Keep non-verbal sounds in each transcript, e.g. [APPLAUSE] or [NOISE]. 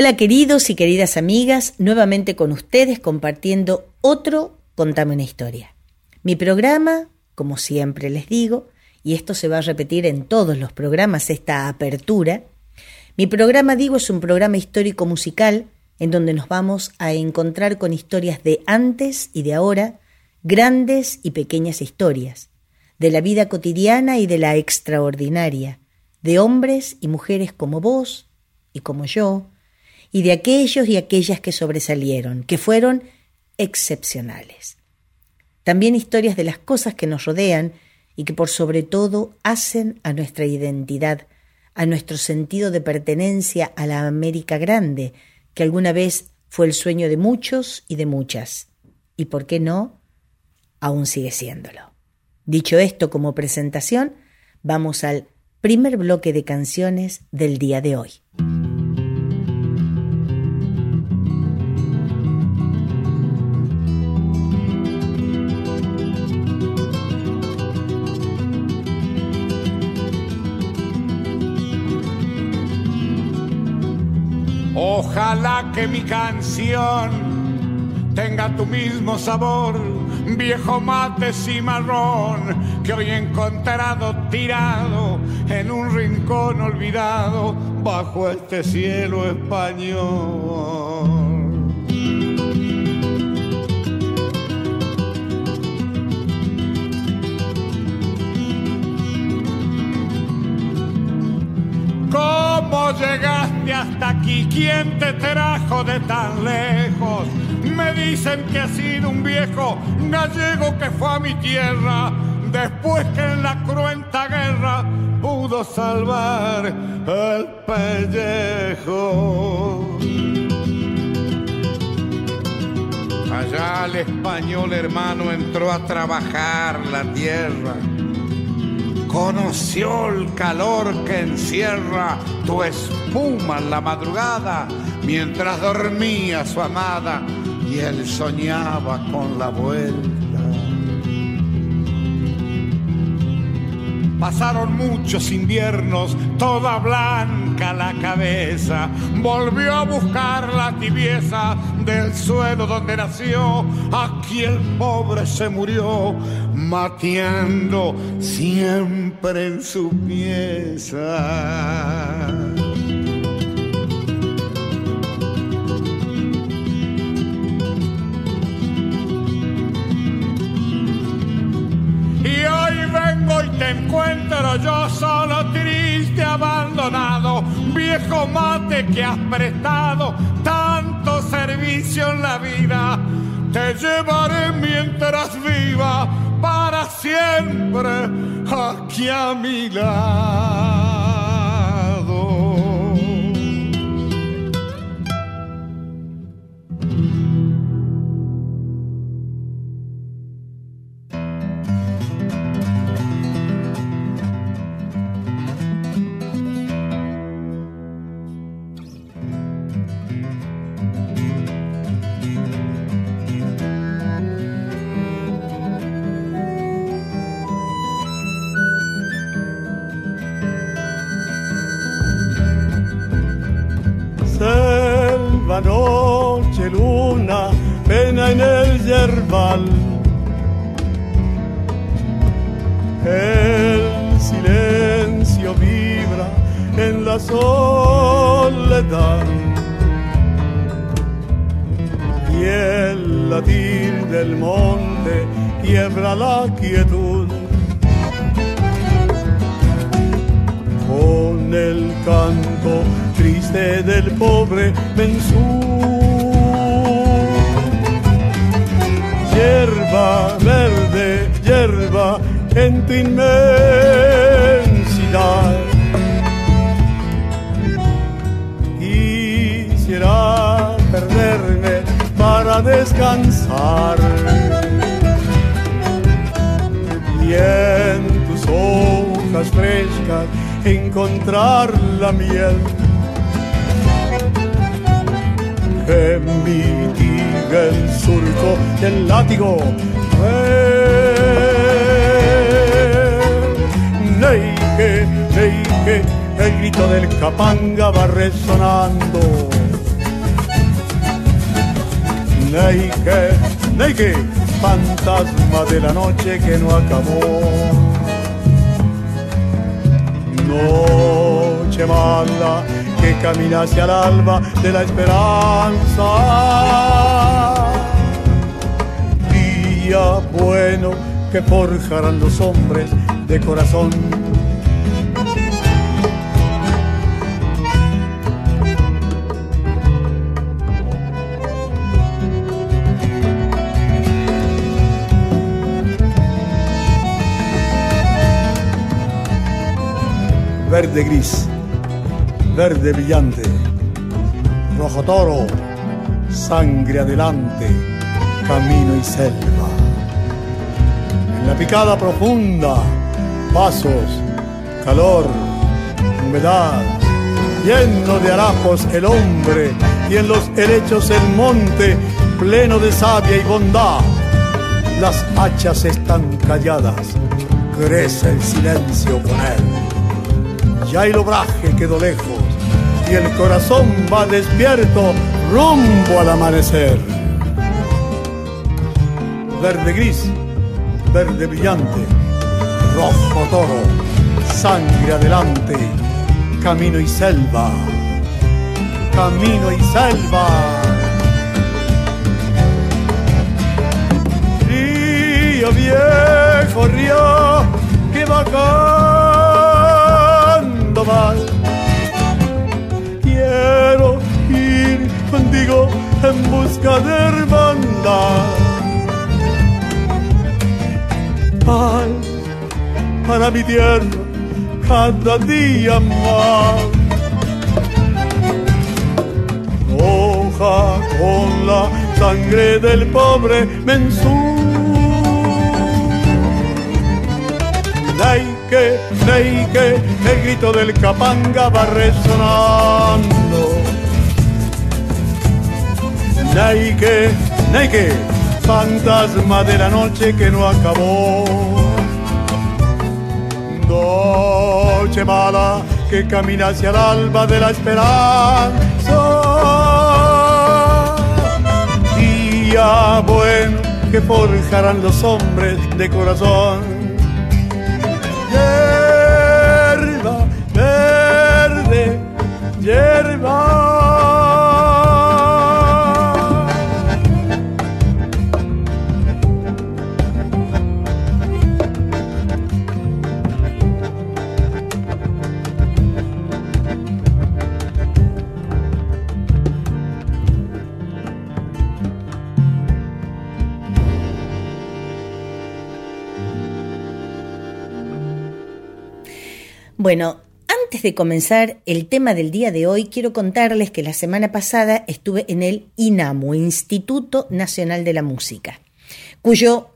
Hola queridos y queridas amigas, nuevamente con ustedes compartiendo otro Contame una historia. Mi programa, como siempre les digo, y esto se va a repetir en todos los programas, esta apertura, mi programa, digo, es un programa histórico musical en donde nos vamos a encontrar con historias de antes y de ahora, grandes y pequeñas historias, de la vida cotidiana y de la extraordinaria, de hombres y mujeres como vos y como yo, y de aquellos y aquellas que sobresalieron, que fueron excepcionales. También historias de las cosas que nos rodean y que por sobre todo hacen a nuestra identidad, a nuestro sentido de pertenencia a la América Grande, que alguna vez fue el sueño de muchos y de muchas, y por qué no, aún sigue siéndolo. Dicho esto como presentación, vamos al primer bloque de canciones del día de hoy. Ojalá que mi canción tenga tu mismo sabor, viejo mate cimarrón que hoy he encontrado tirado en un rincón olvidado bajo este cielo español. Aquí? ¿Quién te trajo de tan lejos? Me dicen que has sido un viejo gallego que fue a mi tierra después que en la cruenta guerra pudo salvar el pellejo. Allá el español hermano entró a trabajar la tierra conoció el calor que encierra tu espuma en la madrugada mientras dormía su amada y él soñaba con la vuelta. Pasaron muchos inviernos, toda blanca la cabeza. Volvió a buscar la tibieza del suelo donde nació. Aquí el pobre se murió, mateando siempre en su pieza. Te encuentro yo solo, triste, abandonado, viejo mate que has prestado tanto servicio en la vida. Te llevaré mientras viva para siempre aquí a mi lado. El silencio vibra en la soledad. Y el latir del monte quiebra la quietud. Con el canto triste del pobre mensú verde, hierba en tu inmensidad. Quisiera alcanzar. Y en tus hojas frescas encontrar la miel que el surco del látigo. Neike, neike, el grito del capanga va resonando. Neike, neike, fantasma de la noche que no acabó. Noche mala que camina hacia el alba de la esperanza. Bueno que forjarán los hombres de corazón. Verde gris verde brillante, rojo toro, sangre adelante, camino y selva. La picada profunda, pasos, calor, humedad, lleno de harapos el hombre y en los helechos el monte, pleno de savia y bondad. Las hachas están calladas, crece el silencio con él. Ya el obraje quedó lejos y el corazón va despierto rumbo al amanecer. Verde gris, verde brillante, rojo toro, sangre adelante, camino y selva, camino y selva. Río viejo, río que va cantando mal quiero ir contigo en busca de hermandad. Para mi tierra cada día más. Hoja con la sangre del pobre mensú. Neike, neike, el grito del capanga va resonando. Neike, neike, fantasma de la noche que no acabó. Noche mala que camina hacia el alba de la esperanza. Día bueno que forjarán los hombres de corazón Bueno, antes de comenzar el tema del día de hoy, quiero contarles que la semana pasada estuve en el INAMU, Instituto Nacional de la Música, cuyo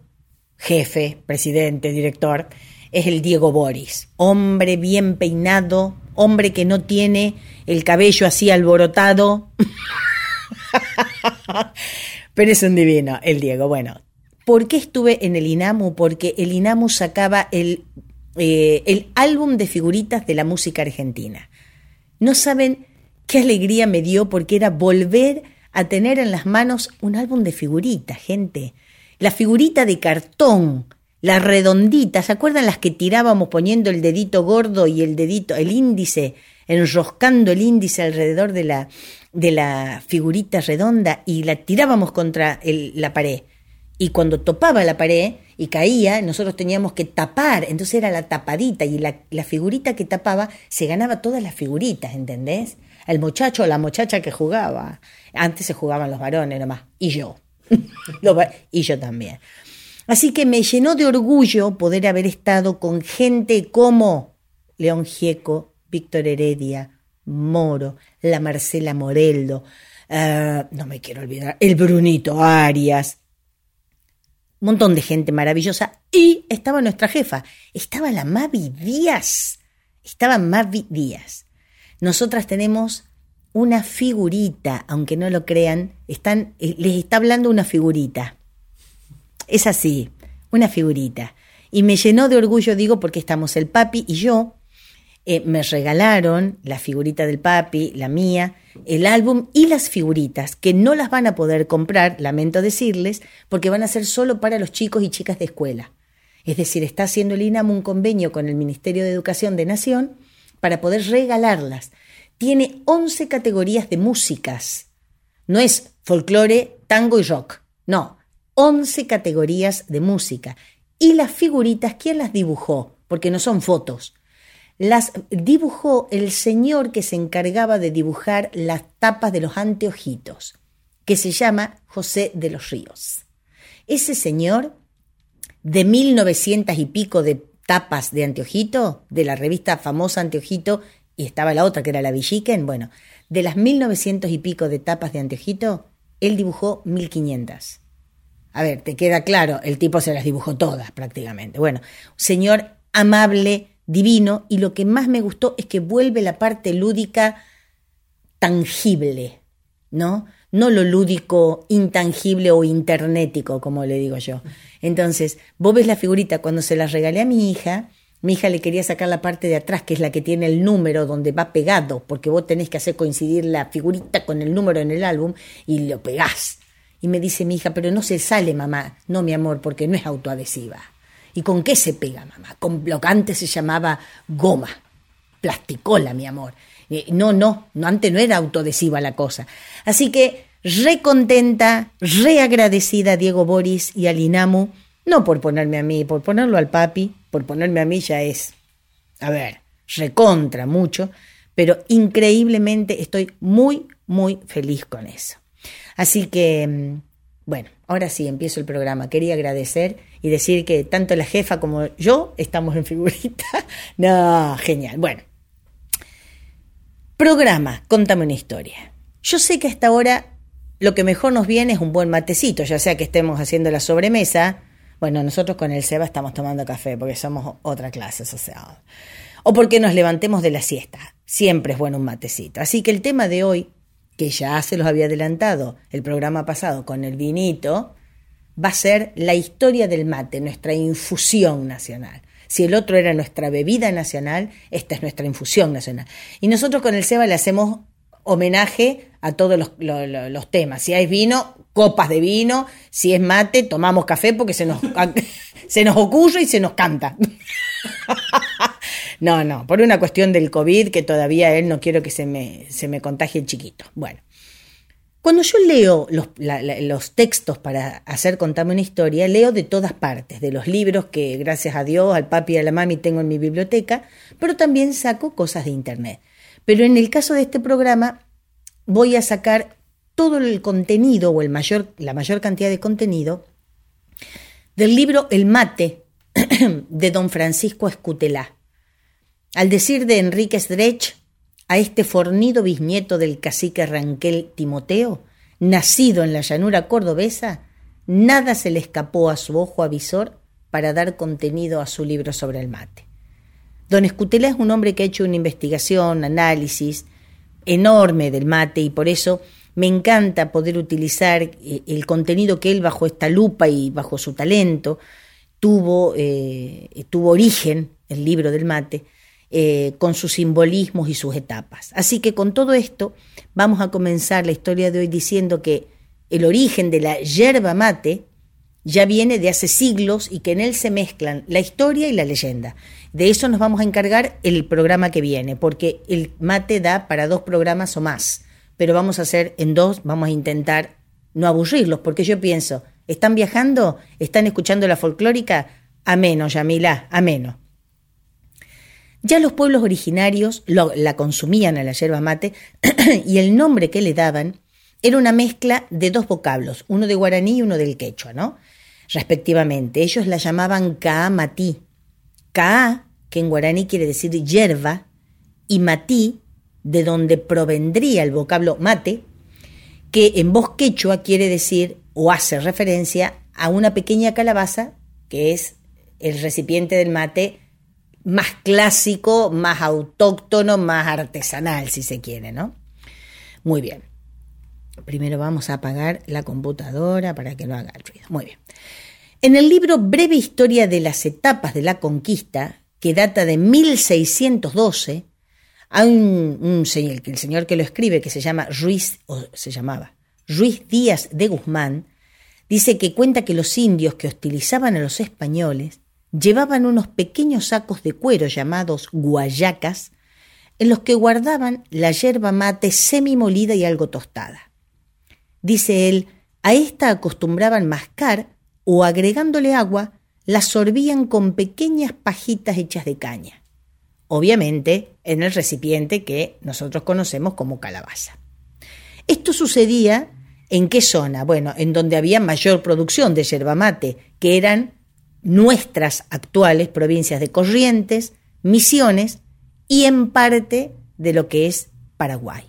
jefe, presidente, director, es el Diego Boris, hombre bien peinado, hombre que no tiene el cabello así alborotado, [LAUGHS] pero es un divino el Diego. Bueno, ¿por qué estuve en el INAMU? Porque el INAMU sacaba el eh, el álbum de figuritas de la música argentina. No saben qué alegría me dio porque era volver a tener en las manos un álbum de figuritas, gente. La figurita de cartón, la redondita, ¿se acuerdan las que tirábamos poniendo el dedito gordo y el dedito, el índice, enroscando el índice alrededor de la, de la figurita redonda y la tirábamos contra la pared? Y cuando topaba la pared, y caía, nosotros teníamos que tapar, entonces era la tapadita y la, figurita que tapaba se ganaba todas las figuritas, ¿entendés? El muchacho o la muchacha que jugaba. Antes se jugaban los varones nomás, y yo. [LAUGHS] y yo también. Así que me llenó de orgullo poder haber estado con gente como León Gieco, Víctor Heredia, Moro, la Marcela Moreldo, eh, no me quiero olvidar, el Brunito Arias, montón de gente maravillosa y estaba nuestra jefa, estaba la Mavi Díaz, estaba Mavi Díaz. Nosotras tenemos una figurita, aunque no lo crean, están, eh, les está hablando una figurita. Es así, una figurita. Y me llenó de orgullo, digo, porque estamos el papi y yo. Eh, me regalaron la figurita del papi, la mía, el álbum y las figuritas, que no las van a poder comprar, lamento decirles, porque van a ser solo para los chicos y chicas de escuela. Es decir, está haciendo el INAM un convenio con el Ministerio de Educación de Nación para poder regalarlas. Tiene 11 categorías de músicas. No es folclore, tango y rock. No, 11 categorías de música. Y las figuritas, ¿quién las dibujó? Porque no son fotos. Las dibujó el señor que se encargaba de dibujar las tapas de los anteojitos, que se llama José de los Ríos. Ese señor, de 1900 y pico de tapas de anteojito, de la revista famosa Anteojito, y estaba la otra que era la Villiquen, bueno, de las 1900 y pico de tapas de anteojito, él dibujó 1500. A ver, te queda claro, el tipo se las dibujó todas prácticamente. Bueno, señor amable, divino, y lo que más me gustó es que vuelve la parte lúdica tangible, ¿no? No lo lúdico intangible o internetico, como le digo yo. Entonces, vos ves la figurita, cuando se la regalé a mi hija, mi hija le quería sacar la parte de atrás, que es la que tiene el número donde va pegado, porque vos tenés que hacer coincidir la figurita con el número en el álbum y lo pegás. Y me dice mi hija, pero no se sale, mamá. No, mi amor, porque no es autoadhesiva. ¿Y con qué se pega, mamá? Con lo que antes se llamaba goma, plasticola, mi amor. Eh, no, no, no, antes no era autoadhesiva la cosa. Así que recontenta, reagradecida a Diego Boris y a Linamu, no por ponerme a mí, por ponerlo al papi, por ponerme a mí ya es, a ver, recontra mucho, pero increíblemente estoy muy, muy feliz con eso. Así que, mm, bueno, ahora sí empiezo el programa. Quería agradecer y decir que tanto la jefa como yo estamos en figurita. [LAUGHS] no, genial. Bueno, programa, contame una historia. Yo sé que hasta ahora lo que mejor nos viene es un buen matecito, ya sea que estemos haciendo la sobremesa. Bueno, nosotros con el Seba estamos tomando café porque somos otra clase sea, O porque nos levantemos de la siesta. Siempre es bueno un matecito. Así que el tema de hoy que ya se los había adelantado el programa pasado con el vinito, va a ser la historia del mate, nuestra infusión nacional. Si el otro era nuestra bebida nacional, esta es nuestra infusión nacional. Y nosotros con el Seba le hacemos homenaje a todos los, los, temas. Si hay vino, copas de vino. Si es mate, tomamos café porque se nos, [LAUGHS] se nos ocurre y se nos canta. [LAUGHS] No, no, por una cuestión del COVID que todavía él no quiero que se me, se me contagie chiquito. Bueno, cuando yo leo los, los, textos para hacer contarme una historia, leo de todas partes, de los libros que gracias a Dios, al papi y a la mami tengo en mi biblioteca, pero también saco cosas de internet. Pero en el caso de este programa voy a sacar todo el contenido o el mayor, la mayor cantidad de contenido del libro El mate [CLEARS THROAT] de don Francisco Escutelá. Al decir de Enrique Drech, a este fornido bisnieto del cacique Ranquel Timoteo, nacido en la llanura cordobesa, nada se le escapó a su ojo avisor para dar contenido a su libro sobre el mate. Don Escutelá es un hombre que ha hecho una investigación, análisis enorme del mate y por eso me encanta poder utilizar eh, el contenido que él bajo esta lupa y bajo su talento tuvo, eh, tuvo origen, el libro del mate, eh, con sus simbolismos y sus etapas. Así que con todo esto vamos a comenzar la historia de hoy diciendo que el origen de la yerba mate ya viene de hace siglos y que en él se mezclan la historia y la leyenda. De eso nos vamos a encargar el programa que viene, porque el mate da para dos programas o más, pero vamos a hacer en dos, vamos a intentar no aburrirlos, porque yo pienso, ¿están viajando? ¿Están escuchando la folclórica? Ameno, Yamila, ameno. Ya los pueblos originarios la consumían a la yerba mate [CLEARS THROAT] y el nombre que le daban era una mezcla de dos vocablos, uno de guaraní y uno del quechua, ¿no? Respectivamente. Ellos la llamaban matí. Kaa, que en guaraní quiere decir yerba, y matí, de donde provendría el vocablo mate, que en voz quechua quiere decir o hace referencia a una pequeña calabaza que es el recipiente del mate más clásico, más autóctono, más artesanal, si se quiere, ¿no? Muy bien. Primero vamos a apagar la computadora para que no haga ruido. Muy bien. En el libro Breve Historia de las Etapas de la Conquista, que data de 1612, hay un, señor, el señor que lo escribe, que se llama Ruiz, o se llamaba Ruiz Díaz de Guzmán, dice que cuenta que los indios que hostilizaban a los españoles llevaban unos pequeños sacos de cuero llamados guayacas, en los que guardaban la yerba mate semimolida y algo tostada. Dice él, a esta acostumbraban mascar o agregándole agua, la sorbían con pequeñas pajitas hechas de caña, obviamente en el recipiente que nosotros conocemos como calabaza. Esto sucedía en qué zona? Bueno, en donde había mayor producción de yerba mate, que eran nuestras actuales provincias de Corrientes, Misiones y en parte de lo que es Paraguay.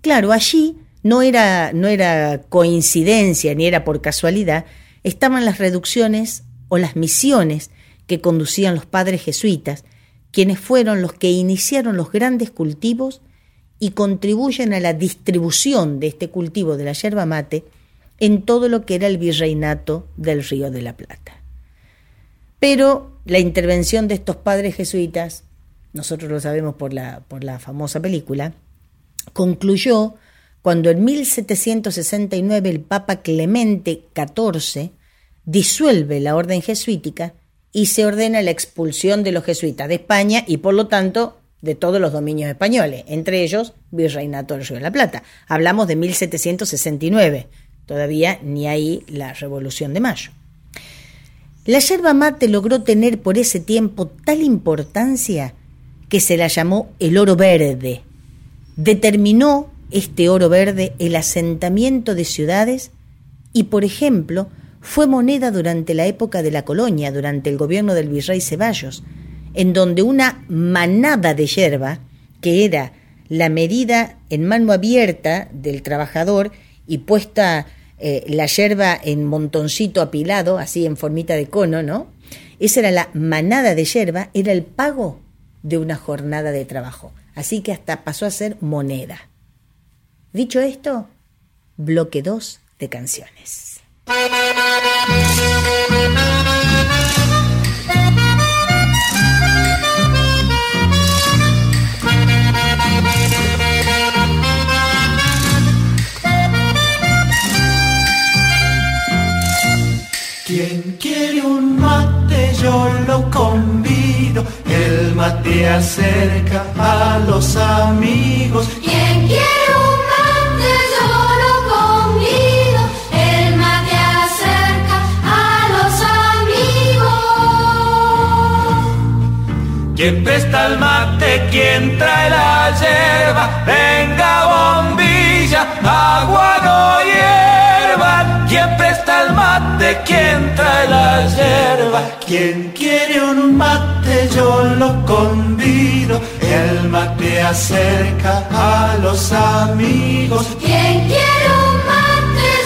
Claro, allí no era, no era coincidencia ni era por casualidad estaban las reducciones o las misiones que conducían los padres jesuitas, quienes fueron los que iniciaron los grandes cultivos y contribuyen a la distribución de este cultivo de la yerba mate en todo lo que era el virreinato del Río de la Plata. Pero la intervención de estos padres jesuitas, nosotros lo sabemos por la, por la famosa película, concluyó cuando en 1769 el Papa Clemente XIV disuelve la orden jesuítica y se ordena la expulsión de los jesuitas de España y por lo tanto de todos los dominios españoles, entre ellos Virreinato del Río de la Plata. Hablamos de 1769, todavía ni ahí la Revolución de Mayo. La yerba mate logró tener por ese tiempo tal importancia que se la llamó el oro verde. Determinó este oro verde el asentamiento de ciudades y, por ejemplo, fue moneda durante la época de la colonia, durante el gobierno del virrey Ceballos, en donde una manada de yerba, que era la medida en mano abierta del trabajador y puesta eh, la yerba en montoncito apilado, así en formita de cono, ¿no? Esa era la manada de yerba, era el pago de una jornada de trabajo. Así que hasta pasó a ser moneda. Dicho esto, bloque 2 de canciones. Lo convido, el mate acerca a los amigos. Quien quiere un mate yo lo convido, el mate acerca a los amigos. Quien presta el mate, quien trae la yerba, quien trae la yerba. Quien quiere un mate, yo lo convido. El mate acerca a los amigos. Quien quiere un mate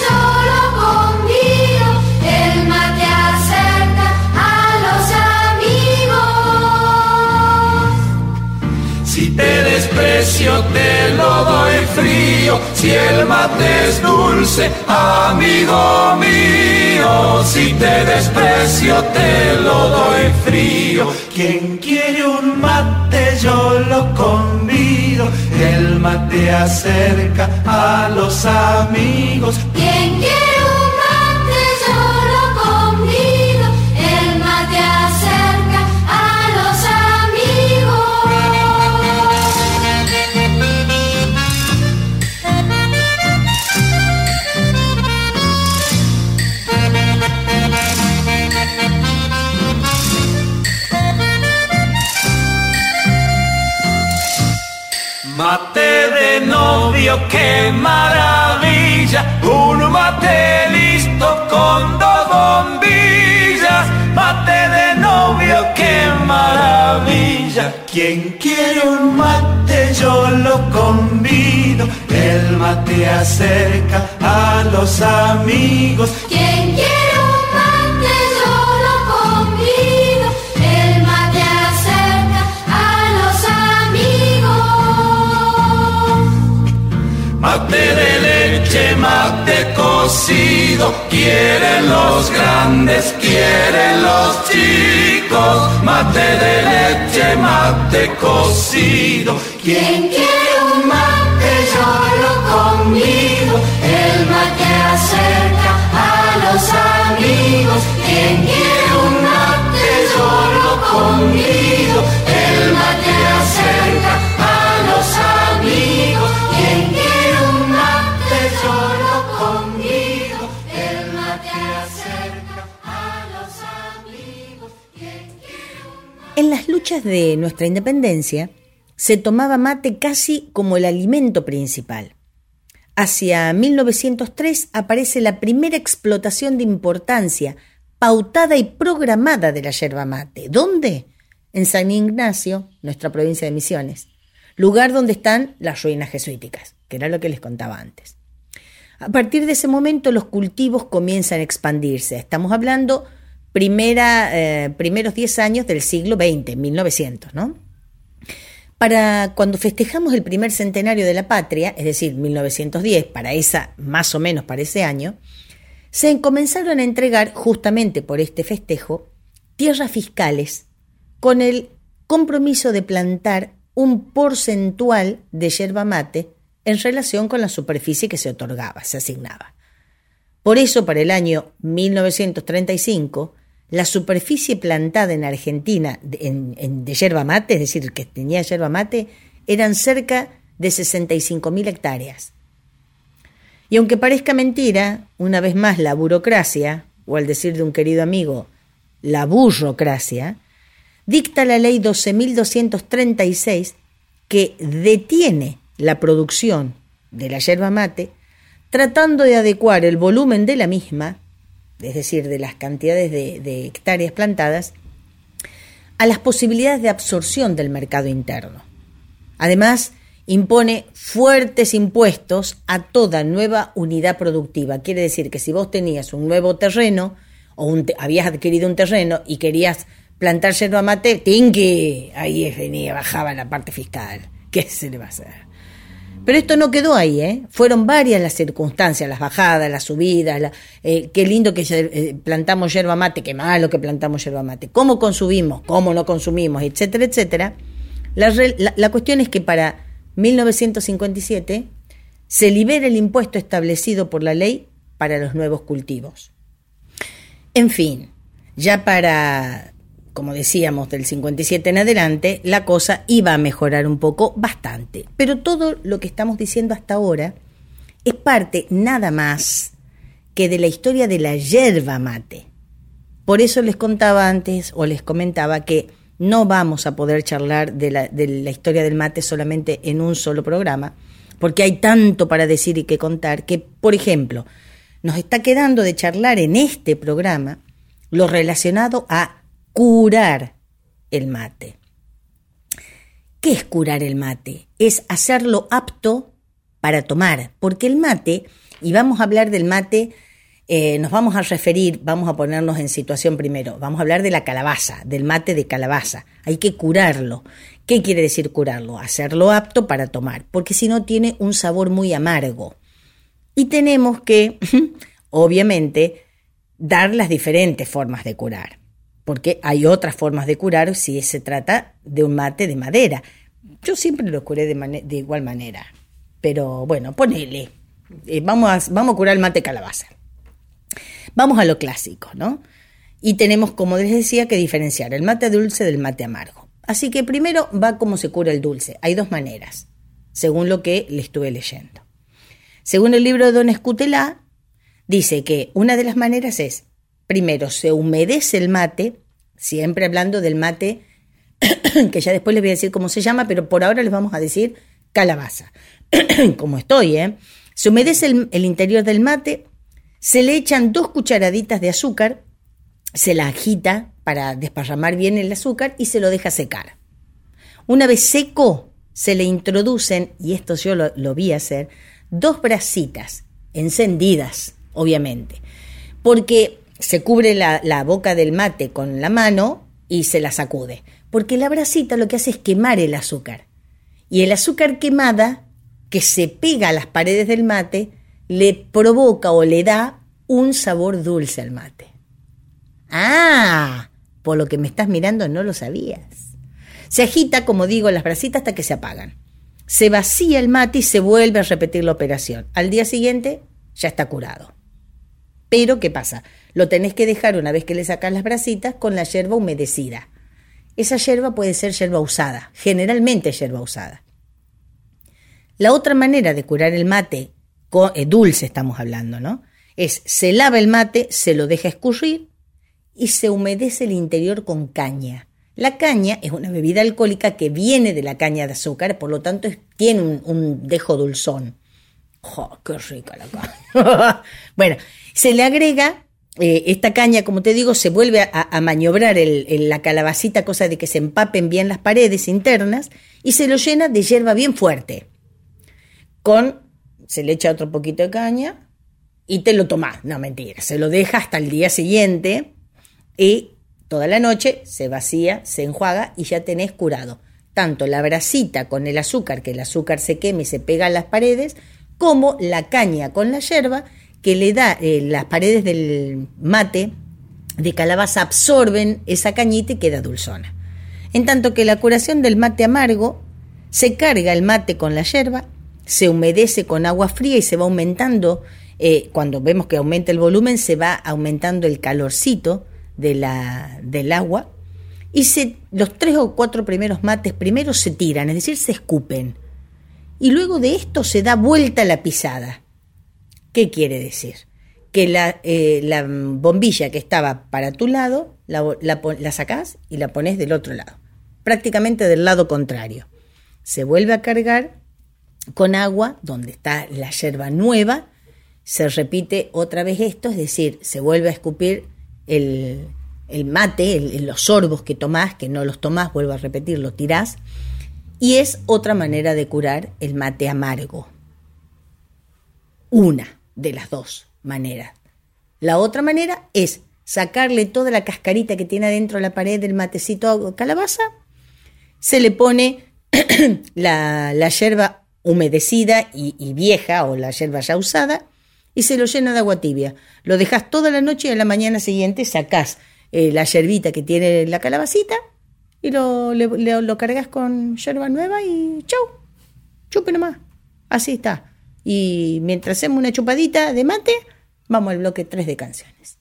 yo lo convido, el mate acerca a los amigos. Si te desprecio, te lo doy frío. Si el mate es dulce, amigo mío. Si te desprecio, te lo doy frío. Quien quiere un mate, yo lo convido. El mate acerca a los amigos. Mate de novio, qué maravilla. Un mate listo con dos bombillas. Mate de novio, qué maravilla. Quien quiere un mate yo lo convido. El mate acerca a los amigos. Quien Mate de leche, mate cocido, quieren los grandes, quieren los chicos. Mate de leche, mate cocido, Quien quiere un mate yo lo convido, el mate acerca a los amigos. Quien quiere un mate yo lo convido, el mate de nuestra independencia se tomaba mate casi como el alimento principal. Hacia 1903 aparece la primera explotación de importancia, pautada y programada de la yerba mate. ¿Dónde? En San Ignacio, nuestra provincia de Misiones, lugar donde están las ruinas jesuíticas, que era lo que les contaba antes. A partir de ese momento los cultivos comienzan a expandirse. Estamos hablando primera, eh, primeros 10 años del siglo XX, 1900, ¿no? Para cuando festejamos el primer centenario de la patria, es decir, 1910, para esa, más o menos para ese año, se comenzaron a entregar, justamente por este festejo, tierras fiscales con el compromiso de plantar un porcentual de yerba mate en relación con la superficie que se otorgaba, se asignaba. Por eso, para el año 1935, la superficie plantada en Argentina de, en- de yerba mate, es decir, que tenía yerba mate, eran cerca de 65.000 hectáreas. Y aunque parezca mentira, una vez más la burocracia, o al decir de un querido amigo, la burrocracia, dicta la ley 12.236 que detiene la producción de la yerba mate, tratando de adecuar el volumen de la misma, es decir, de las cantidades de, hectáreas plantadas, a las posibilidades de absorción del mercado interno. Además, impone fuertes impuestos a toda nueva unidad productiva. Quiere decir que si vos tenías un nuevo terreno o un te- habías adquirido un terreno y querías plantar yerba mate. Ahí venía, bajaba la parte fiscal. ¿Qué se le va a hacer? Pero esto no quedó ahí, ¿eh? Fueron varias las circunstancias, las bajadas, las subidas, la- eh, qué lindo que eh, plantamos yerba mate, qué malo que plantamos yerba mate, cómo consumimos, cómo no consumimos, etcétera, etcétera. La, la cuestión es que para 1957 se libera el impuesto establecido por la ley para los nuevos cultivos. En fin, ya para, como decíamos, del 57 en adelante, la cosa iba a mejorar un poco, bastante. Pero todo lo que estamos diciendo hasta ahora es parte nada más que de la historia de la yerba mate. Por eso les contaba antes o les comentaba que no vamos a poder charlar de la, de la historia del mate solamente en un solo programa, porque hay tanto para decir y que contar que, por ejemplo, nos está quedando de charlar en este programa lo relacionado a curar el mate. ¿Qué es curar el mate? Es hacerlo apto para tomar, porque el mate, y vamos a hablar del mate, eh, nos vamos a referir, vamos a ponernos en situación primero, vamos a hablar de la calabaza, del mate de calabaza. Hay que curarlo. ¿Qué quiere decir curarlo? Hacerlo apto para tomar, porque si no tiene un sabor muy amargo. Y tenemos que, [LAUGHS] obviamente, dar las diferentes formas de curar, porque hay otras formas de curar si se trata de un mate de madera. Yo siempre lo curé de, igual manera, pero bueno, ponele. Eh, vamos, a, vamos a curar el mate calabaza. Vamos a lo clásico, ¿no? Y tenemos, como les decía, que diferenciar el mate dulce del mate amargo. Así que primero va cómo se cura el dulce. Hay dos maneras, según lo que le estuve leyendo. Según el libro de Don Escutelá, dice que una de las maneras es, primero, se humedece el mate, siempre hablando del mate, [CLEARS THROAT] que ya después les voy a decir cómo se llama, pero por ahora les vamos a decir calabaza. [CLEARS THROAT] como estoy, ¿eh? Se humedece el, interior del mate, se le echan dos cucharaditas de azúcar, se la agita para desparramar bien el azúcar y se lo deja secar. Una vez seco, se le introducen, y esto yo lo, lo vi hacer, dos brasitas encendidas, obviamente, porque se cubre la, boca del mate con la mano y se la sacude, porque la brasita lo que hace es quemar el azúcar. Y el azúcar quemada, que se pega a las paredes del mate, le provoca o le da un sabor dulce al mate. Ah, por lo que me estás mirando no lo sabías. Se agita, como digo, las brasitas hasta que se apagan. Se vacía el mate y se vuelve a repetir la operación. Al día siguiente ya está curado. Pero, ¿qué pasa? Lo tenés que dejar una vez que le sacas las brasitas con la yerba humedecida. Esa yerba puede ser yerba usada, generalmente yerba usada. La otra manera de curar el mate, eh, dulce estamos hablando, ¿no? Es se lava el mate, se lo deja escurrir y se humedece el interior con caña. La caña es una bebida alcohólica que viene de la caña de azúcar, por lo tanto tiene un, dejo dulzón. ¡Oh, qué rica la caña! [LAUGHS] bueno, se le agrega eh, esta caña, como te digo, se vuelve a, maniobrar la calabacita, cosa de que se empapen bien las paredes internas, y se lo llena de hierba bien fuerte. Con, se le echa otro poquito de caña y te lo tomás. No, mentira, se lo deja hasta el día siguiente y toda la noche se vacía, se enjuaga y ya tenés curado tanto la brasita con el azúcar, que el azúcar se queme y se pega a las paredes, como la caña con la yerba, que le da eh, las paredes del mate de calabaza absorben esa cañita y queda dulzona. En tanto que la curación del mate amargo, se carga el mate con la yerba, se humedece con agua fría y se va aumentando, eh, cuando vemos que aumenta el volumen, se va aumentando el calorcito de la, del agua y se, los tres o cuatro primeros mates primero se tiran, es decir, se escupen. Y luego de esto se da vuelta la pisada. ¿Qué quiere decir? Que la, eh, la bombilla que estaba para tu lado la, la, la sacás y la pones del otro lado, prácticamente del lado contrario. Se vuelve a cargar con agua donde está la yerba nueva, se repite otra vez esto, es decir, se vuelve a escupir el, mate, los sorbos que tomás, que no los tomás, vuelvo a repetir, lo tirás, y es otra manera de curar el mate amargo. Una de las dos maneras. La otra manera es sacarle toda la cascarita que tiene adentro la pared del matecito calabaza, se le pone [CLEARS THROAT] la, la yerba humedecida y, vieja o la yerba ya usada y se lo llena de agua tibia. Lo dejas toda la noche y a la mañana siguiente sacás eh, la yerbita que tiene la calabacita y lo, lo cargas con yerba nueva y chau, chupe nomás. Así está. Y mientras hacemos una chupadita de mate, vamos al bloque 3 de canciones.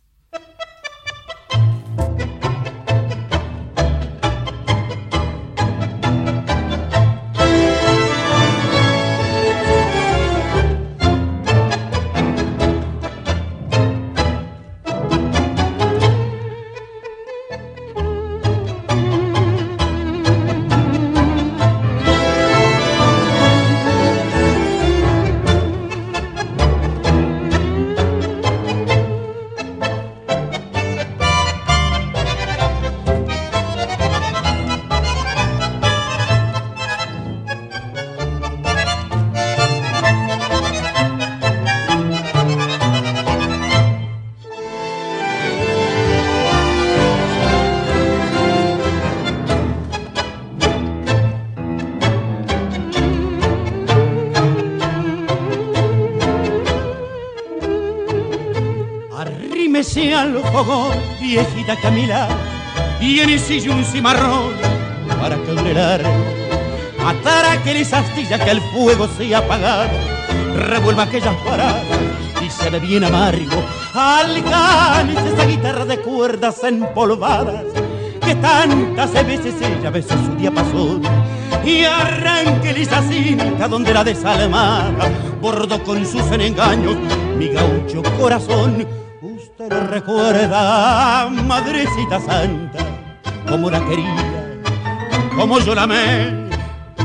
Al fogón, viejita Camila, y en el sillón cimarrón para caurelar. Matar a aquel astilla que el fuego se ha apagado, revuelva aquellas paradas y se ve bien amargo. Alcance esa guitarra de cuerdas empolvadas que tantas veces ella besó su día pasó y arranque esa cinta donde la desalmada bordo con sus engaños mi gaucho corazón recuerda, madrecita santa, como la quería, como yo la amé,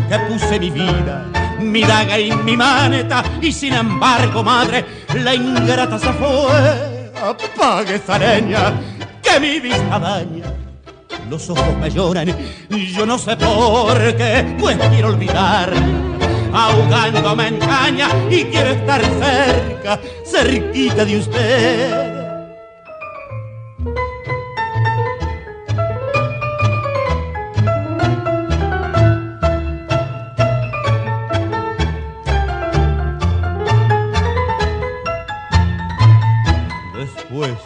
que puse mi vida, mi daga y mi maneta, y sin embargo, madre, la ingrata se fue. Apague esa leña que mi vista daña, los ojos me lloran, yo no sé por qué, pues quiero olvidar. Ahogándome en caña y quiero estar cerca, cerquita de usted. Después,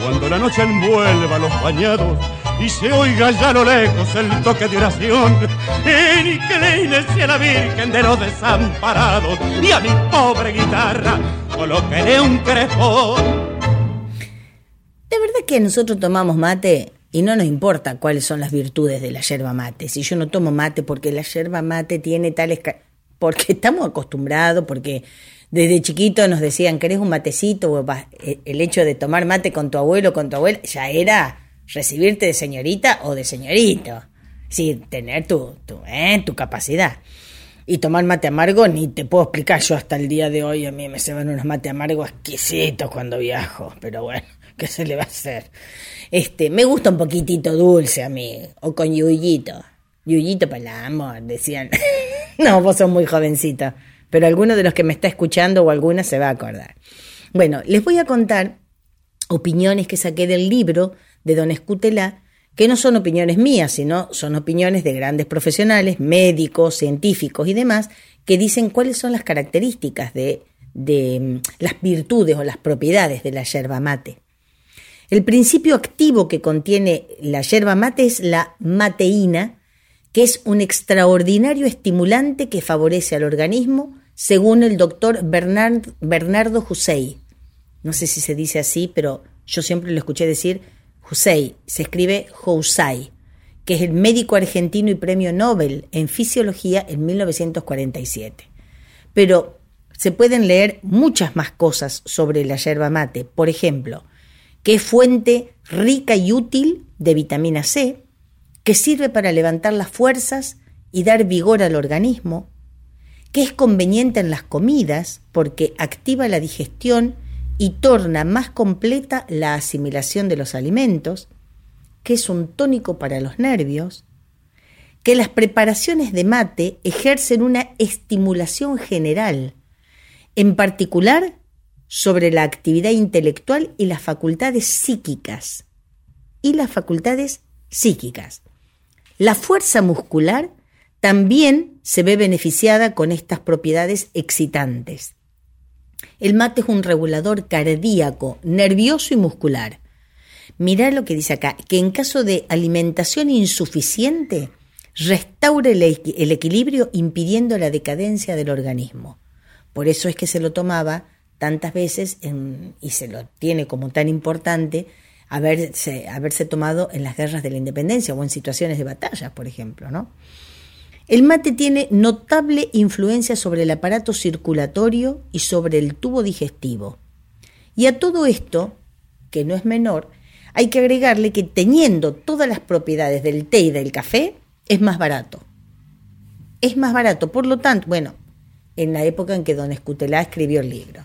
cuando la noche envuelva los bañados y se oiga ya a lo lejos el toque de oración, inclínese a la Virgen de los desamparados y a mi pobre guitarra coloqué un crespón. De verdad que nosotros tomamos mate y no nos importa cuáles son las virtudes de la yerba mate. Si yo no tomo mate porque la yerba mate tiene tales... Porque estamos acostumbrados, porque desde chiquito nos decían, ¿querés un matecito? Eh, El hecho de tomar mate con tu abuelo, con tu abuela, ya era recibirte de señorita o de señorito. Sí, tener tu, tu, eh, tu capacidad. Y tomar mate amargo ni te puedo explicar. Yo hasta el día de hoy a mí me se van unos mate amargos exquisitos cuando viajo. Pero bueno, [LAUGHS] ¿qué se le va a hacer? Este, me gusta un poquitito dulce a mí. O con yuyito. Yuyito para el amor, decían. [LAUGHS] no, vos sos muy jovencito. Pero alguno de los que me está escuchando o alguna se va a acordar. Bueno, les voy a contar opiniones que saqué del libro de Don Escutelá, que no son opiniones mías, sino son opiniones de grandes profesionales, médicos, científicos y demás, que dicen cuáles son las características de, de mm, las virtudes o las propiedades de la yerba mate. El principio activo que contiene la yerba mate es la mateína, que es un extraordinario estimulante que favorece al organismo, según el doctor Bernard, Bernardo Husey. No sé si se dice así, pero yo siempre lo escuché decir Husey, se escribe Housai, que es el médico argentino y premio Nobel en fisiología en 1947. Pero se pueden leer muchas más cosas sobre la yerba mate. Por ejemplo, que es fuente rica y útil de vitamina C, que sirve para levantar las fuerzas y dar vigor al organismo, que es conveniente en las comidas porque activa la digestión y torna más completa la asimilación de los alimentos, que es un tónico para los nervios, que las preparaciones de mate ejercen una estimulación general, en particular sobre la actividad intelectual y las facultades psíquicas. Y las facultades psíquicas. La fuerza muscular también se ve beneficiada con estas propiedades excitantes. El mate es un regulador cardíaco, nervioso y muscular. Mirá lo que dice acá, que en caso de alimentación insuficiente, restaura el, equi- el equilibrio impidiendo la decadencia del organismo. Por eso es que se lo tomaba tantas veces y se lo tiene como tan importante haberse, haberse tomado en las guerras de la independencia o en situaciones de batalla, por ejemplo, ¿no? El mate tiene notable influencia sobre el aparato circulatorio y sobre el tubo digestivo. Y a todo esto, que no es menor, hay que agregarle que teniendo todas las propiedades del té y del café, es más barato. Es más barato, por lo tanto, bueno, en la época en que don Escutelá escribió el libro.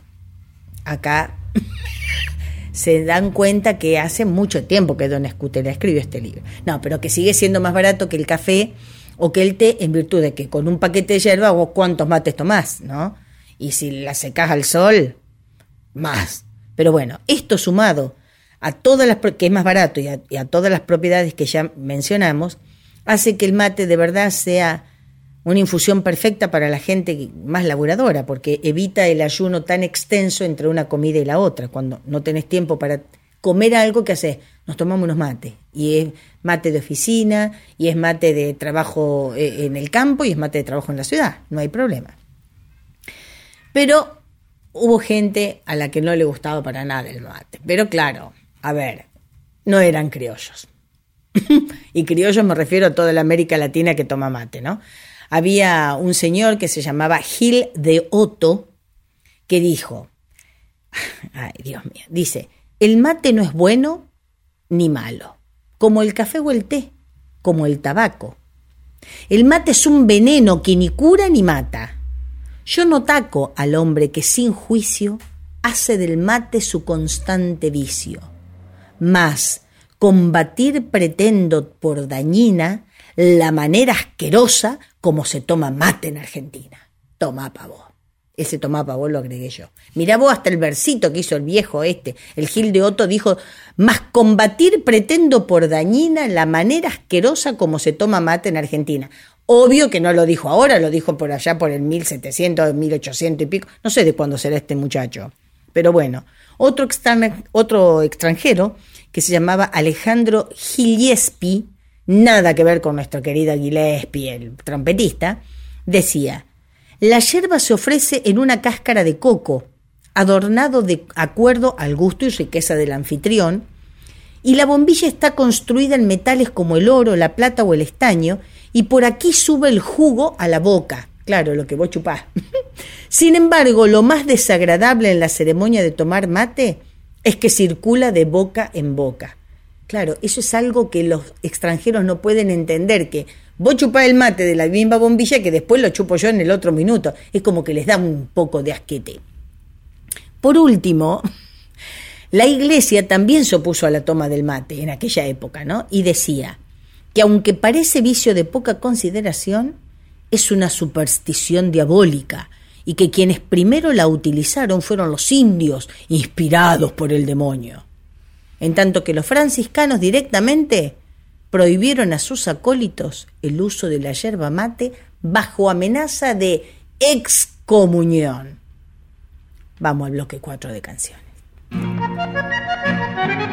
Acá [LAUGHS] se dan cuenta que hace mucho tiempo que don Escutelá escribió este libro. No, pero que sigue siendo más barato que el café o que el té en virtud de que con un paquete de hierba vos cuántos mates tomás, ¿no? Y si la secás al sol, más. Pero bueno, esto sumado a todas las, que es más barato y a, y a todas las propiedades que ya mencionamos, hace que el mate de verdad sea una infusión perfecta para la gente más laburadora, porque evita el ayuno tan extenso entre una comida y la otra. Cuando no tenés tiempo para comer algo, ¿qué haces? Nos tomamos unos mates. Y es mate de oficina, y es mate de trabajo eh, en el campo, y es mate de trabajo en la ciudad. No hay problema. Pero hubo gente a la que no le gustaba para nada el mate. Pero claro, a ver, no eran criollos. [LAUGHS] y criollos me refiero a toda la América Latina que toma mate, ¿no? Había un señor que se llamaba Gil de Otto que dijo, [LAUGHS] ay Dios mío, dice, el mate no es bueno ni malo, como el café o el té, como el tabaco. El mate es un veneno que ni cura ni mata. Yo no taco al hombre que sin juicio hace del mate su constante vicio. Mas, combatir pretendo por dañina la manera asquerosa como se toma mate en Argentina. Toma pavo. Ese toma pavo lo agregué yo. Mirá vos hasta el versito que hizo el viejo este. El Gil de Otto dijo, más combatir pretendo por dañina la manera asquerosa como se toma mate en Argentina. Obvio que no lo dijo ahora, lo dijo por allá por el 1700, 1800 y pico. No sé de cuándo será este muchacho. Pero bueno, otro, otro extranjero que se llamaba Alejandro Gillespie, nada que ver con nuestro querido Gillespie, el trompetista, decía, la yerba se ofrece en una cáscara de coco, adornado de acuerdo al gusto y riqueza del anfitrión, y la bombilla está construida en metales como el oro, la plata o el estaño, y por aquí sube el jugo a la boca, claro, lo que vos chupás. [LAUGHS] Sin embargo, lo más desagradable en la ceremonia de tomar mate es que circula de boca en boca. Claro, eso es algo que los extranjeros no pueden entender, que vos chupás el mate de la misma bombilla que después lo chupo yo en el otro minuto. Es como que les da un poco de asquete. Por último, la iglesia también se opuso a la toma del mate en aquella época, ¿no? Y decía que aunque parece vicio de poca consideración, es una superstición diabólica y que quienes primero la utilizaron fueron los indios, inspirados por el demonio. En tanto que los franciscanos directamente prohibieron a sus acólitos el uso de la yerba mate bajo amenaza de excomunión. Vamos al bloque 4 de canciones. [LAUGHS]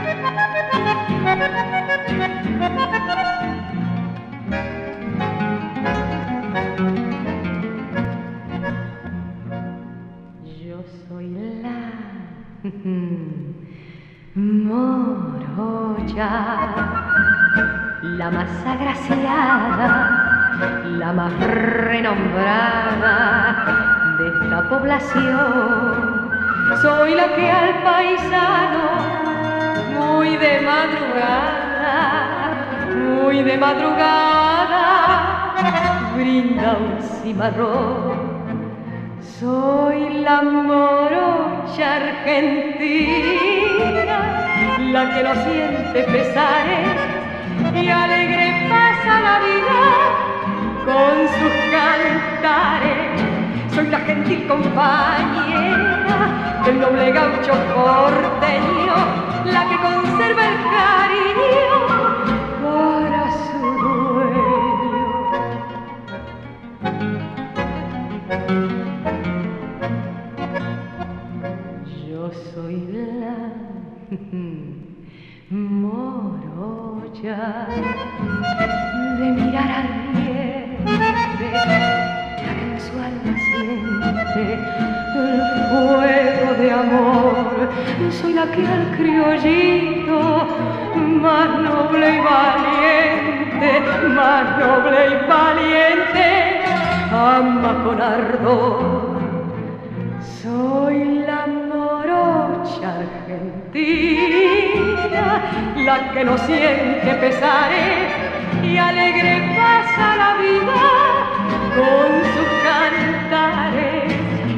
Morocha, la más agraciada, la más renombrada de esta población. Soy la que al paisano, muy de madrugada, muy de madrugada, brinda un cimarrón soy la morocha argentina, la que no siente pesares y alegre pasa la vida con sus cantares. Soy la gentil compañera del noble gaucho porteño, la que conserva el cariño para su dueño. [LAUGHS] morocha de mirar al vientre la que en su alma siente el fuego de amor. Soy la que al criollito más noble y valiente más noble y valiente ama con ardor. Soy la morocha argentina, la que no siente pesares y alegre pasa la vida con sus cantares.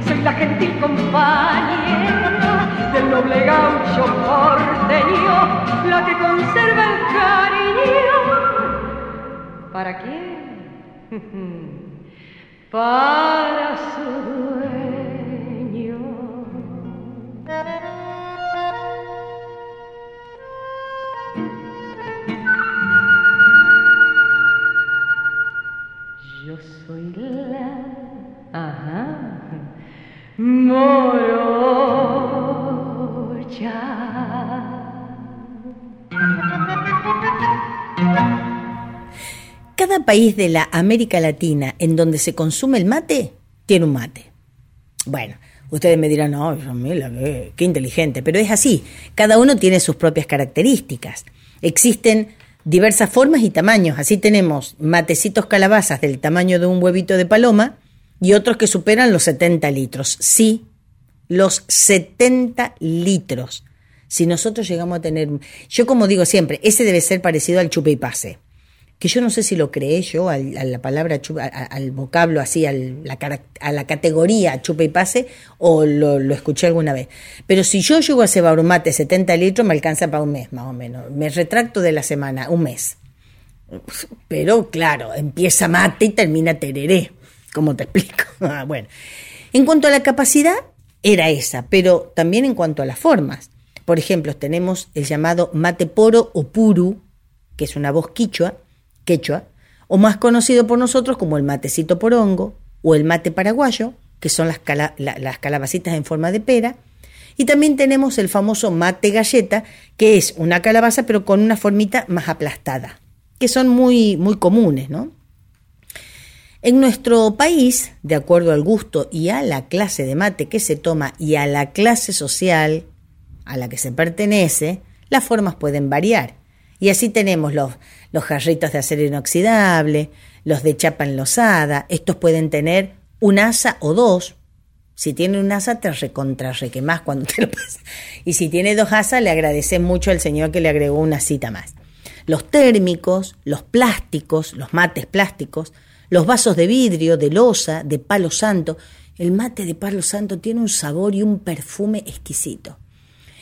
Soy la gentil compañera del noble gaucho porteño, la que conserva el cariño. ¿Para quién? [LAUGHS] Para su soy la ajá, morocha. Cada país de la América Latina en donde se consume el mate tiene un mate. Bueno, Ustedes me dirán, no, Jamila, qué inteligente, pero es así. Cada uno tiene sus propias características. Existen diversas formas y tamaños. Así tenemos matecitos calabazas del tamaño de un huevito de paloma y otros que superan los 70 litros. Sí, los 70 litros. Si nosotros llegamos a tener, yo como digo siempre, ese debe ser parecido al chupe y pase. Que yo no sé si lo creé yo al- a la palabra al vocablo así, al- la a la categoría chupa y pase, o lo, lo escuché alguna vez. Pero si yo llego a cebar un mate 70 litros, me alcanza para un mes, más o menos. Me retracto de la semana, un mes. Pero claro, empieza mate y termina tereré. ¿Cómo te explico? [LAUGHS] Ah, bueno, en cuanto a la capacidad, era esa, pero también en cuanto a las formas. Por ejemplo, tenemos el llamado mate poro o puru, que es una voz quichua, quechua, o más conocido por nosotros como el matecito porongo o el mate paraguayo, que son las, cala- la- las calabacitas en forma de pera. Y también tenemos el famoso mate galleta, que es una calabaza pero con una formita más aplastada, que son muy, muy comunes, ¿no? En nuestro país, de acuerdo al gusto y a la clase de mate que se toma y a la clase social a la que se pertenece, las formas pueden variar. Y así tenemos los, los jarritos de acero inoxidable, los de chapa enlosada, estos pueden tener un asa o dos. Si tiene un asa, te recontra más cuando [LAUGHS] te lo pasas. Y si tiene dos asas, le agradeces mucho al señor que le agregó una cita más. Los térmicos, los plásticos, los mates plásticos, los vasos de vidrio, de losa, de palo santo. El mate de palo santo tiene un sabor y un perfume exquisito.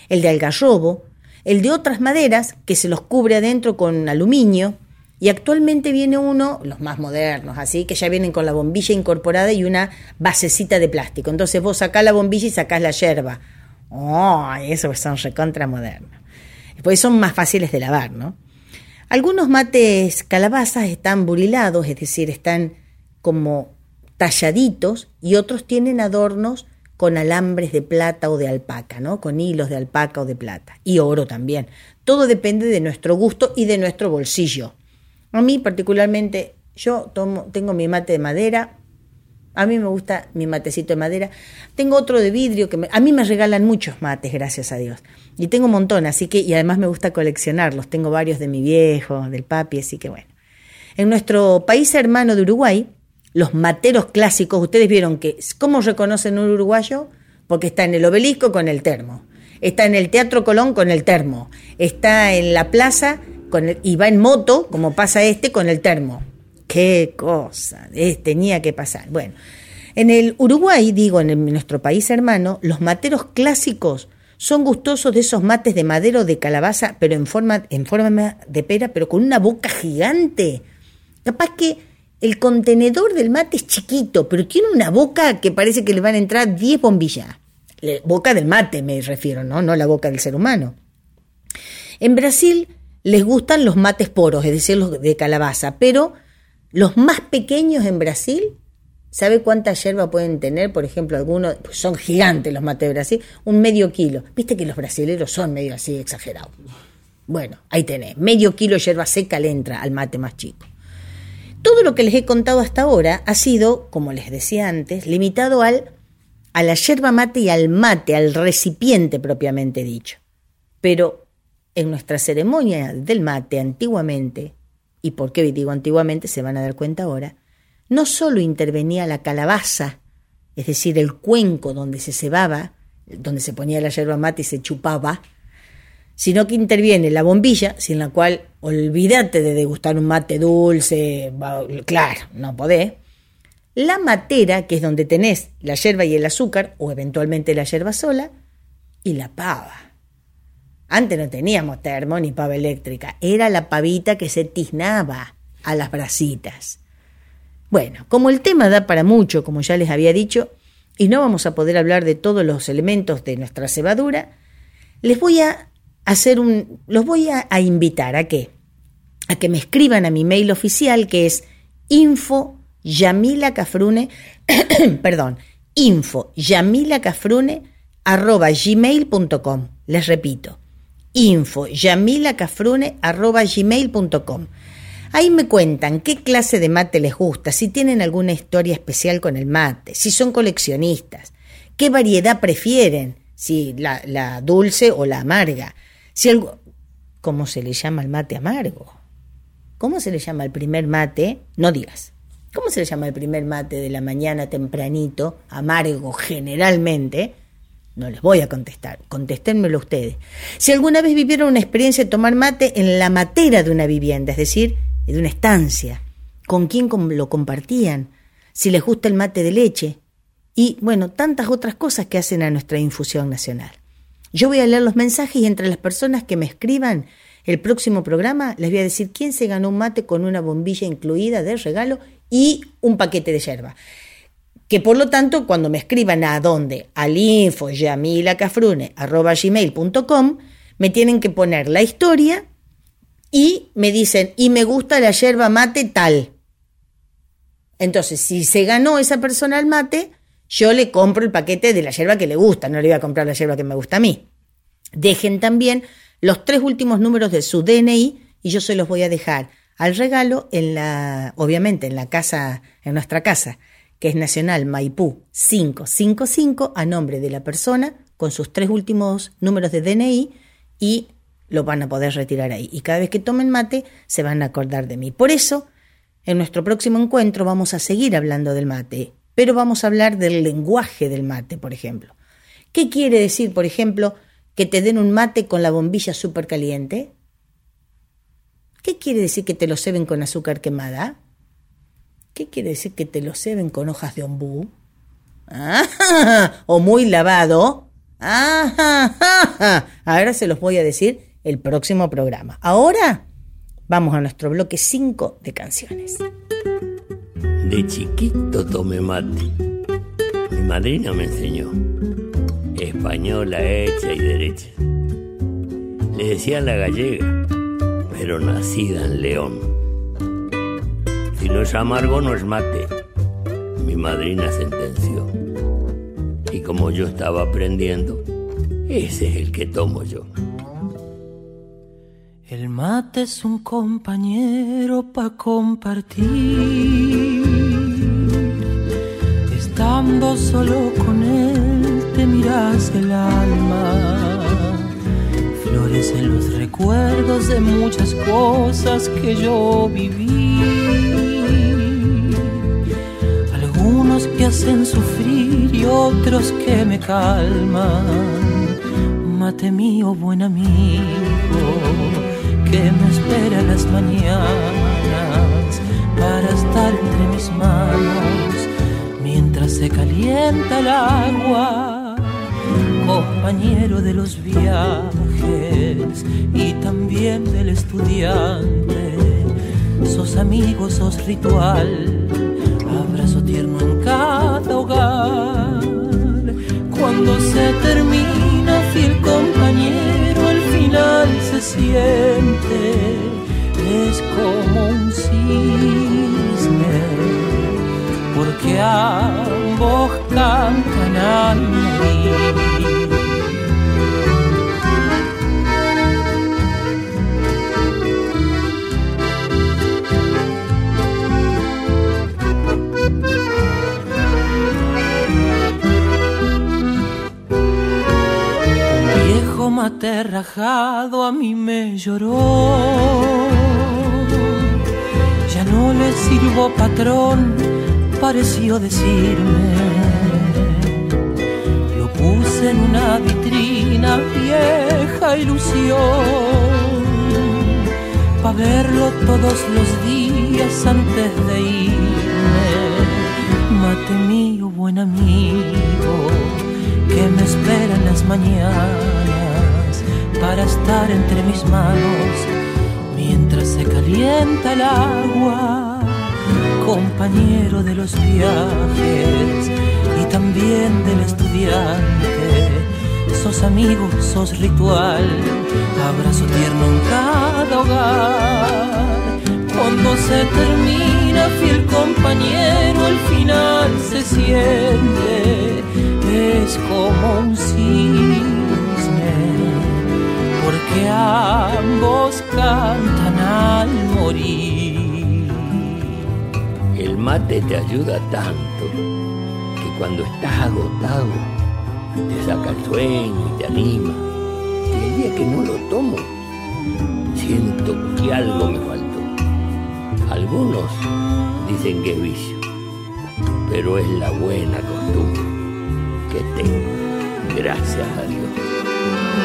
El de algarrobo, el de otras maderas que se los cubre adentro con aluminio. Y actualmente viene uno, los más modernos, así, que ya vienen con la bombilla incorporada y una basecita de plástico. Entonces vos sacás la bombilla y sacás la yerba. Oh, esos son recontra modernos. Pues son más fáciles de lavar, ¿no? Algunos mates calabazas están burilados, es decir, están como talladitos y otros tienen adornos con alambres de plata o de alpaca, ¿no? Con hilos de alpaca o de plata. Y oro también. Todo depende de nuestro gusto y de nuestro bolsillo. A mí particularmente, yo tomo, tengo mi mate de madera. A mí me gusta mi matecito de madera. Tengo otro de vidrio que me- a mí me regalan muchos mates, gracias a Dios. Y tengo un montón, así que, y además me gusta coleccionarlos. Tengo varios de mi viejo, del papi, así que bueno. En nuestro país hermano de Uruguay, los materos clásicos, ustedes vieron que, ¿cómo reconocen un uruguayo? Porque está en el obelisco con el termo, está en el Teatro Colón con el termo, está en la plaza con el- y va en moto, como pasa este, con el termo. Qué cosa, tenía que pasar. Bueno, en el Uruguay, digo, en, el- nuestro país hermano, los materos clásicos son gustosos de esos mates de madero de calabaza, pero en forma, en forma de pera, pero con una boca gigante. Capaz que el contenedor del mate es chiquito, pero tiene una boca que parece que le van a entrar 10 bombillas. Le- boca del mate me refiero, ¿no? No la boca del ser humano. En Brasil les gustan los mates poros, es decir, los de calabaza, pero los más pequeños en Brasil, ¿sabe cuánta hierba pueden tener? Por ejemplo, algunos, pues son gigantes los mates de Brasil, un medio kilo. Viste que los brasileros son medio así exagerados. Bueno, ahí tenés, medio kilo de hierba seca le entra al mate más chico. Todo lo que les he contado hasta ahora ha sido, como les decía antes, limitado al, a la yerba mate y al mate, al recipiente propiamente dicho. Pero en nuestra ceremonia del mate antiguamente, y por qué digo antiguamente se van a dar cuenta ahora, no solo intervenía la calabaza, es decir, el cuenco donde se cebaba, donde se ponía la yerba mate y se chupaba, sino que interviene la bombilla, sin la cual olvídate de degustar un mate dulce, claro, no podés. La matera, que es donde tenés la yerba y el azúcar, o eventualmente la yerba sola, y la pava. Antes no teníamos termo ni pava eléctrica, era la pavita que se tiznaba a las brasitas. Bueno, como el tema da para mucho, como ya les había dicho, y no vamos a poder hablar de todos los elementos de nuestra cebadura, les voy a hacer un, los voy a, invitar a que, a que me escriban a mi mail oficial que es info yamilacafrune, [CLEARS THROAT] perdón, info yamilacafrune arroba gmail.com. Les repito, info yamilacafrune arroba gmail.com. Ahí me cuentan qué clase de mate les gusta, si tienen alguna historia especial con el mate, si son coleccionistas, qué variedad prefieren, si la dulce o la amarga, si algo, ¿cómo se le llama el mate amargo? ¿Cómo se le llama el primer mate? No digas. ¿Cómo se le llama el primer mate de la mañana tempranito, amargo generalmente? No les voy a contestar, contéstenmelo ustedes. Si alguna vez vivieron una experiencia de tomar mate en la matera de una vivienda, es decir, de una estancia, con quién lo compartían, si les gusta el mate de leche y, bueno, tantas otras cosas que hacen a nuestra infusión nacional. Yo voy a leer los mensajes y entre las personas que me escriban el próximo programa les voy a decir quién se ganó un mate con una bombilla incluida de regalo y un paquete de yerba. Que por lo tanto, cuando me escriban a dónde, al info gmail.com, me tienen que poner la historia y me dicen, y me gusta la yerba mate tal. Entonces, si se ganó esa persona el mate, yo le compro el paquete de la yerba que le gusta, no le voy a comprar la yerba que me gusta a mí. Dejen también los tres últimos números de su DNI y yo se los voy a dejar al regalo en la, obviamente en la casa, en nuestra casa, que es Nacional Maipú 555 a nombre de la persona con sus tres últimos números de DNI y lo van a poder retirar ahí. Y cada vez que tomen mate se van a acordar de mí. Por eso, en nuestro próximo encuentro vamos a seguir hablando del mate, pero vamos a hablar del lenguaje del mate, por ejemplo. ¿Qué quiere decir, por ejemplo, que te den un mate con la bombilla súper caliente? ¿Qué quiere decir que te lo ceben con azúcar quemada? ¿Qué quiere decir que te lo ceben con hojas de ombú? Ah, [LAUGHS] o muy lavado. Ah, [LAUGHS] ahora se los voy a decir el próximo programa. Ahora vamos a nuestro bloque 5 de canciones. De chiquito tomé mate. Mi madrina me enseñó. Española hecha y derecha. Le decían la gallega, pero nacida en León. Si no es amargo, no es mate. Mi madrina sentenció. Y como yo estaba aprendiendo, ese es el que tomo yo. El mate es un compañero pa' compartir. Estando solo con él te miras el alma. Florecen los recuerdos de muchas cosas que yo viví. Algunos que hacen sufrir y otros que me calman. Mate mío, buen amigo, que me espera las mañanas para estar entre mis manos se calienta el agua, compañero de los viajes y también del estudiante. Sos amigo, sos ritual, abrazo tierno en cada hogar. Cuando se termina, fiel compañero, al final se siente, es como un cisne porque ambos cantan al morir. Mate rajado a mí me lloró. Ya no le sirvo patrón pareció decirme. Lo puse en una vitrina, vieja ilusión, para verlo todos los días antes de irme. Mate mío, buen amigo, que me espera en las mañanas para estar entre mis manos mientras se calienta el agua compañero de los viajes y también del estudiante. Sos amigo, sos ritual, abrazo tierno en cada hogar. Cuando se termina, fiel compañero, al final se siente, es como un cisne, porque ambos cantan al morir. Mate te ayuda tanto que cuando estás agotado te saca el sueño y te anima. Y el día que no lo tomo, siento que algo me faltó. Algunos dicen que es vicio, pero es la buena costumbre que tengo, gracias a Dios.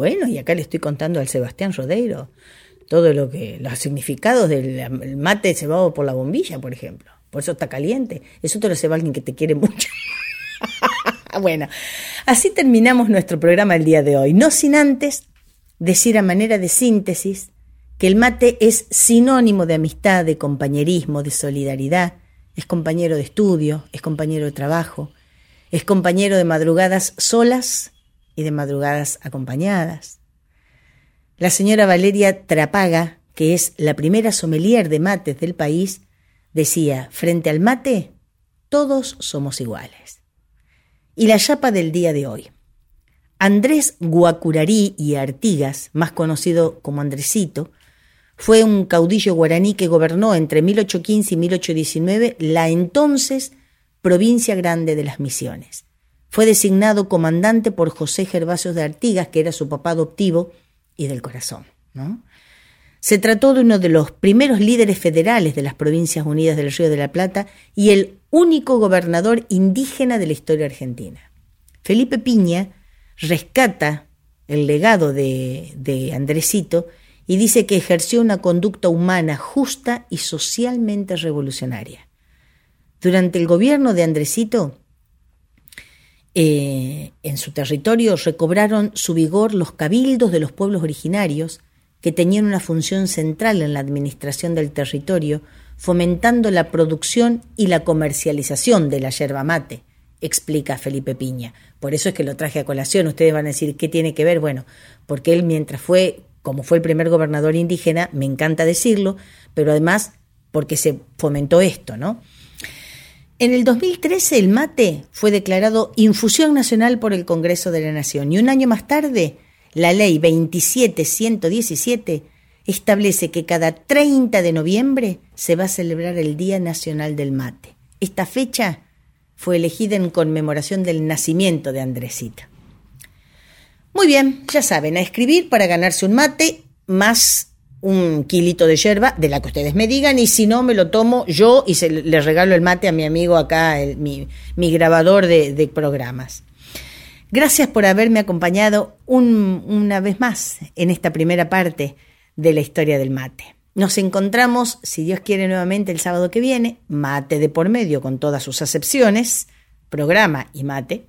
Bueno, y acá le estoy contando al Sebastián Rodeiro todo lo que, los significados del mate cebado por la bombilla, por ejemplo. Por eso está caliente. Eso te lo ceba alguien que te quiere mucho. [LAUGHS] bueno, así terminamos nuestro programa el día de hoy. No sin antes decir a manera de síntesis que el mate es sinónimo de amistad, de compañerismo, de solidaridad, es compañero de estudio, es compañero de trabajo, es compañero de madrugadas solas y de madrugadas acompañadas. La señora Valeria Trapaga, que es la primera sommelier de mates del país, decía, frente al mate, todos somos iguales. Y la chapa del día de hoy. Andrés Guacurarí y Artigas, más conocido como Andresito, fue un caudillo guaraní que gobernó entre 1815 y 1819 la entonces provincia grande de las Misiones. Fue designado comandante por José Gervasios de Artigas, que era su papá adoptivo y del corazón. Se trató de uno de los primeros líderes federales de las Provincias Unidas del Río de la Plata y el único gobernador indígena de la historia argentina. Felipe Piña rescata el legado de, de Andresito y dice que ejerció una conducta humana justa y socialmente revolucionaria. Durante el gobierno de Andresito, eh, en su territorio recobraron su vigor los cabildos de los pueblos originarios, que tenían una función central en la administración del territorio, fomentando la producción y la comercialización de la yerba mate, explica Felipe Piña. Por eso es que lo traje a colación. Ustedes van a decir, ¿qué tiene que ver? Bueno, porque él mientras fue, como fue el primer gobernador indígena, me encanta decirlo, pero además porque se fomentó esto, ¿no? En el 2013 el mate fue declarado infusión nacional por el Congreso de la Nación y un año más tarde la ley 27117 establece que cada 30 de noviembre se va a celebrar el Día Nacional del Mate. Esta fecha fue elegida en conmemoración del nacimiento de Andresita. Muy bien, ya saben, a escribir para ganarse un mate más un kilito de yerba, de la que ustedes me digan, y si no, me lo tomo yo y se, le regalo el mate a mi amigo acá, mi, grabador de, programas. Gracias por haberme acompañado una vez más en esta primera parte de la historia del mate. Nos encontramos, si Dios quiere, nuevamente el sábado que viene, mate de por medio con todas sus acepciones, programa y mate,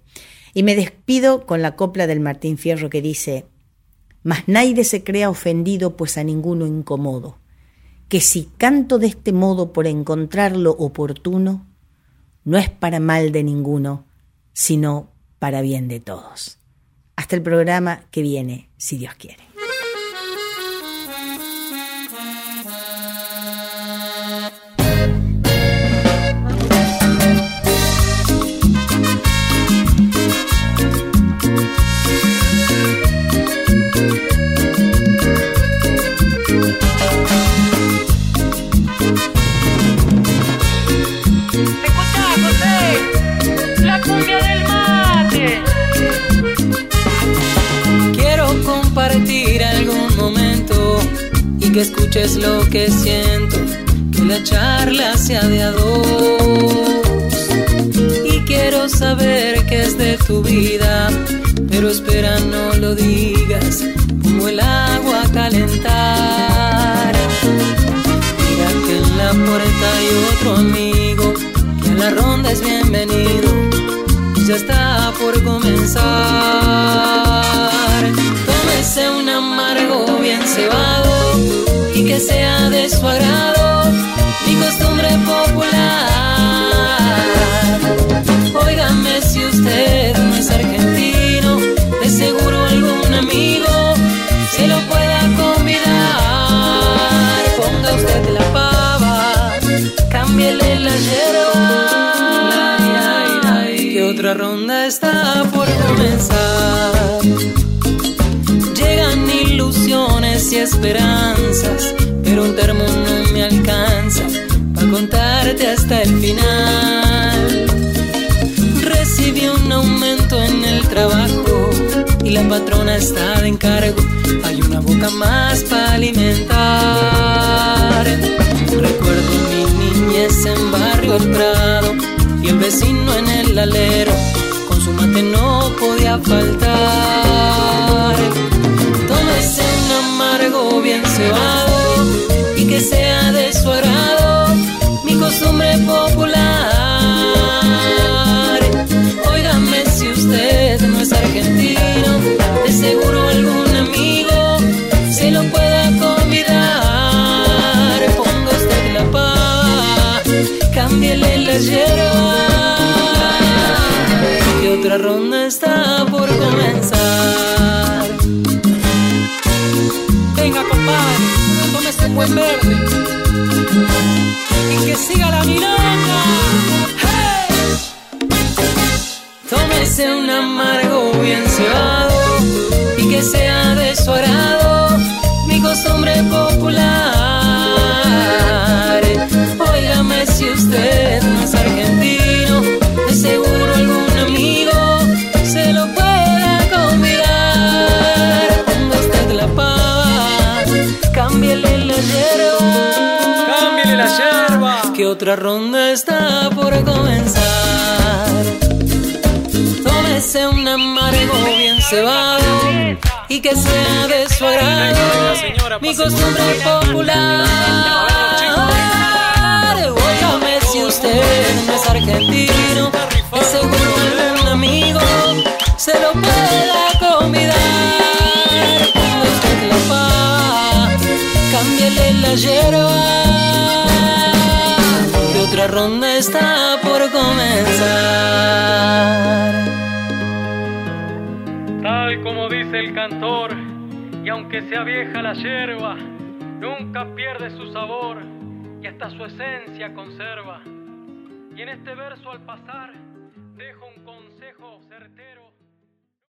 y me despido con la copla del Martín Fierro que dice, mas nadie se crea ofendido, pues a ninguno incomodo, que si canto de este modo por encontrarlo oportuno, no es para mal de ninguno, sino para bien de todos. Hasta el programa que viene, si Dios quiere. Escuches lo que siento, que la charla sea de a dos. Y quiero saber qué es de tu vida, pero espera no lo digas, como el agua a calentar. Mira que en la puerta hay otro amigo, que en la ronda es bienvenido, ya está por comenzar. Tómese un amargo bien cebado que sea de su agrado mi costumbre popular. Óigame si usted no es argentino, de seguro algún amigo se lo pueda convidar. Ponga usted la pava, cámbiele la yerba. Que otra ronda está por comenzar esperanzas, pero un termo no me alcanza para contarte hasta el final. Recibí un aumento en el trabajo y la patrona está de encargo. Hay una boca más para alimentar. Recuerdo mi niñez en Barrio El Prado y el vecino en el alero. Con su mate no podía faltar y que sea de su agrado. Otra ronda está por comenzar. Tómese un amargo bien cebado y que sea de su agrado mi costumbre popular. Óigame si usted es argentino, es seguro algún amigo se lo pueda convidar. Cuando usted cámbiale la yerba. Ronda está por comenzar. Tal como dice el cantor, y aunque sea vieja la yerba, nunca pierde su sabor y hasta su esencia conserva. Y en este verso al pasar, dejo un consejo certero.